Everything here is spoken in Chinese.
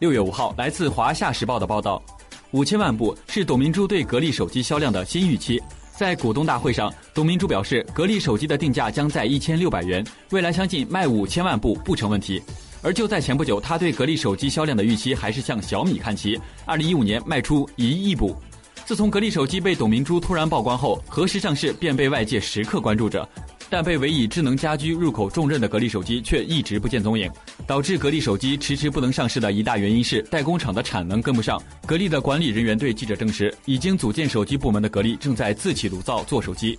六月五号，来自《华夏时报》的报道，五千万部是董明珠对格力手机销量的新预期。在股东大会上，董明珠表示，格力手机的定价将在一千六百元，未来相信卖五千万部不成问题。而就在前不久，他对格力手机销量的预期还是向小米看齐，二零一五年卖出一亿部。自从格力手机被董明珠突然曝光后，何时上市便被外界时刻关注着。但被委以智能家居入口重任的格力手机却一直不见踪影，导致格力手机迟迟不能上市的一大原因是代工厂的产能跟不上。格力的管理人员对记者证实，已经组建手机部门的格力正在自起炉灶做手机。